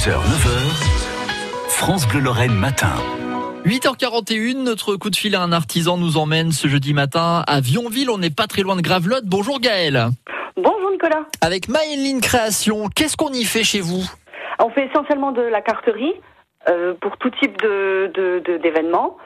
6h, 9h, France Bleu Lorraine matin. 8h41, notre coup de fil à un artisan nous emmène ce jeudi matin à Vionville. On n'est pas très loin de Gravelotte. Bonjour Gaël. Bonjour Nicolas. Avec Maëline Création, qu'est-ce qu'on y fait chez vous? On fait essentiellement de la carterie euh, pour tout type de, de- de- d'événements.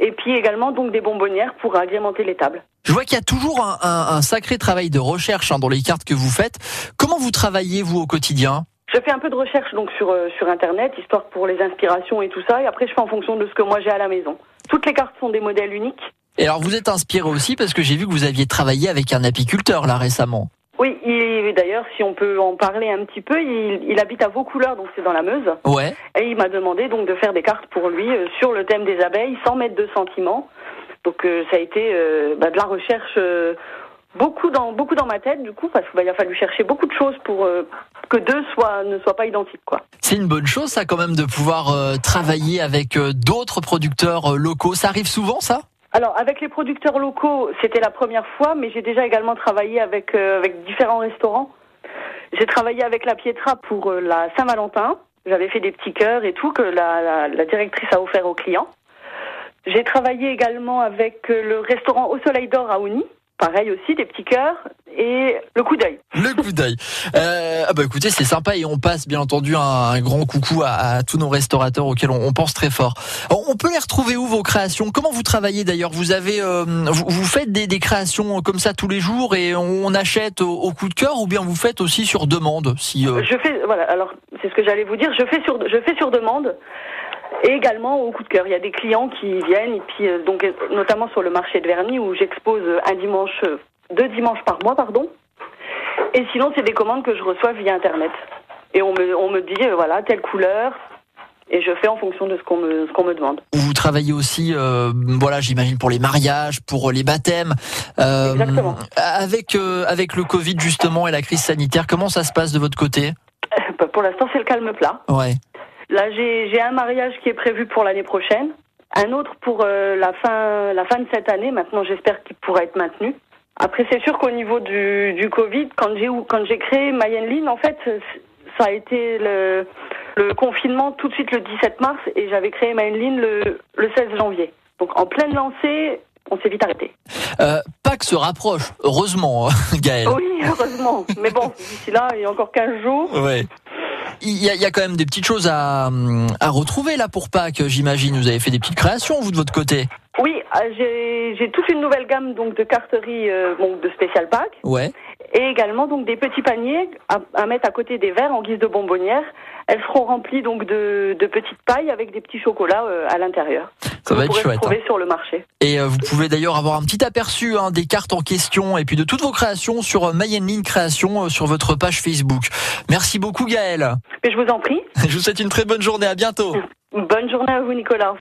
Et puis également donc des bonbonnières pour agrémenter les tables. Je vois qu'il y a toujours un, un- un sacré travail de recherche hein, dans les cartes que vous faites. Comment vous travaillez, vous, au quotidien? Je fais un peu de recherche donc sur, euh, sur internet, histoire pour les inspirations et tout ça, et après je fais en fonction de ce que moi j'ai à la maison. Toutes les cartes sont des modèles uniques. Et alors, vous êtes inspiré aussi parce que j'ai vu que vous aviez travaillé avec un apiculteur, là, récemment. Oui, il, d'ailleurs, si on peut en parler un petit peu, il, il habite à Vaucouleurs, donc c'est dans la Meuse, Ouais. et il m'a demandé donc de faire des cartes pour lui euh, sur le thème des abeilles, sans mettre de sentiments. Donc euh, ça a été euh, bah, de la recherche euh, beaucoup dans beaucoup dans ma tête du coup, parce qu'il a fallu chercher beaucoup de choses pour euh, que deux soient ne soient pas identiques quoi. C'est une bonne chose, ça, quand même, de pouvoir euh, travailler avec euh, d'autres producteurs locaux. Ça arrive souvent, ça? Alors avec les producteurs locaux, c'était la première fois, mais j'ai déjà également travaillé avec avec différents restaurants. J'ai travaillé avec la Pietra pour la Saint-Valentin. J'avais fait des petits cœurs et tout que la, la, la directrice a offert aux clients. J'ai travaillé également avec le restaurant Au Soleil d'Or à Ouni. Pareil aussi, des petits cœurs et le coup d'œil. Le coup d'œil. Euh, ah bah écoutez, c'est sympa et on passe bien entendu un, un grand coucou à, à tous nos restaurateurs auxquels on, on pense très fort. Alors, on peut les retrouver où vos créations? Comment vous travaillez d'ailleurs? Vous avez, euh, vous, vous faites des, des créations comme ça tous les jours et on achète au, au coup de cœur ou bien vous faites aussi sur demande Si euh, Je fais, voilà, alors c'est ce que j'allais vous dire, je fais sur, je fais sur demande et également au coup de cœur. Il y a des clients qui viennent, et puis euh, donc notamment sur le marché de Verny où j'expose un dimanche, euh, deux dimanches par mois, pardon. Et sinon, c'est des commandes que je reçois via Internet. Et on me, on me dit, euh, voilà, telle couleur, et je fais en fonction de ce qu'on me, ce qu'on me demande. vous travaillez aussi, euh, voilà, j'imagine pour les mariages, pour les baptêmes. Euh, Exactement. Avec euh, avec le Covid justement et la crise sanitaire, comment ça se passe de votre côté? Bah, Pour l'instant, c'est le calme plat. Ouais. Là, j'ai un mariage qui est prévu pour l'année prochaine, un autre pour euh, la fin la fin de cette année. Maintenant, j'espère qu'il pourra être maintenu. Après, c'est sûr qu'au niveau du, du Covid, quand j'ai quand j'ai créé Mayenne Line, en fait, ça a été le, le confinement tout de suite le 17 mars et j'avais créé Mayenne Line le, le 16 janvier. Donc en pleine lancée, on s'est vite arrêté. Euh, Pâques se rapproche, heureusement, Gaël. Oui, heureusement. Mais bon, d'ici là, il y a encore 15 jours. Ouais. Il y, a, il y a quand même des petites choses à, à retrouver là pour Pâques, j'imagine. Vous avez fait des petites créations, vous, de votre côté Oui, euh, j'ai toute une nouvelle gamme donc de carterie euh, de spécial pack. Ouais. et également donc des petits paniers à, à mettre à côté des verres en guise de bonbonnière. Elles seront remplies donc de, de petites pailles avec des petits chocolats euh, à l'intérieur. Ça va être chouette. hein. trouver sur le marché. Et euh, vous pouvez d'ailleurs avoir un petit aperçu hein, des cartes en question et puis de toutes vos créations sur euh, Mayenne Line Création euh, sur votre page Facebook. Merci beaucoup Gaël. Mais je vous en prie. Je vous souhaite une très bonne journée. À bientôt. Bonne journée à vous Nicolas.